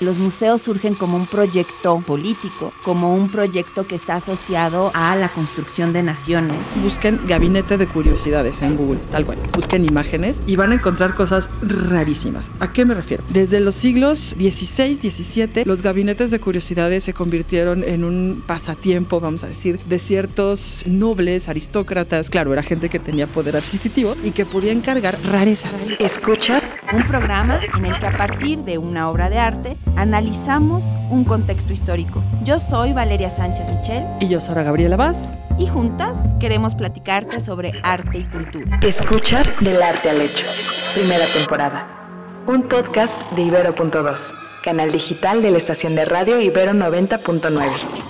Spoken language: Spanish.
Los museos surgen como un proyecto político, como un proyecto que está asociado a la construcción de naciones. Busquen gabinete de curiosidades en Google, tal cual. Busquen imágenes y van a encontrar cosas rarísimas. ¿A qué me refiero? Desde los siglos XVI, XVII, los gabinetes de curiosidades se convirtieron en un pasatiempo, vamos a decir, de ciertos nobles, aristócratas. Claro, era gente que tenía poder adquisitivo y que podía encargar rarezas. Escucha un programa en el que a partir de una obra de arte analizamos un contexto histórico. Yo soy Valeria Sánchez Michel. Y yo, Sara Gabriela Vaz. Y juntas queremos platicarte sobre arte y cultura. Escucha del arte al hecho. Primera temporada. Un podcast de Ibero.2, canal digital de la estación de radio Ibero 90.9.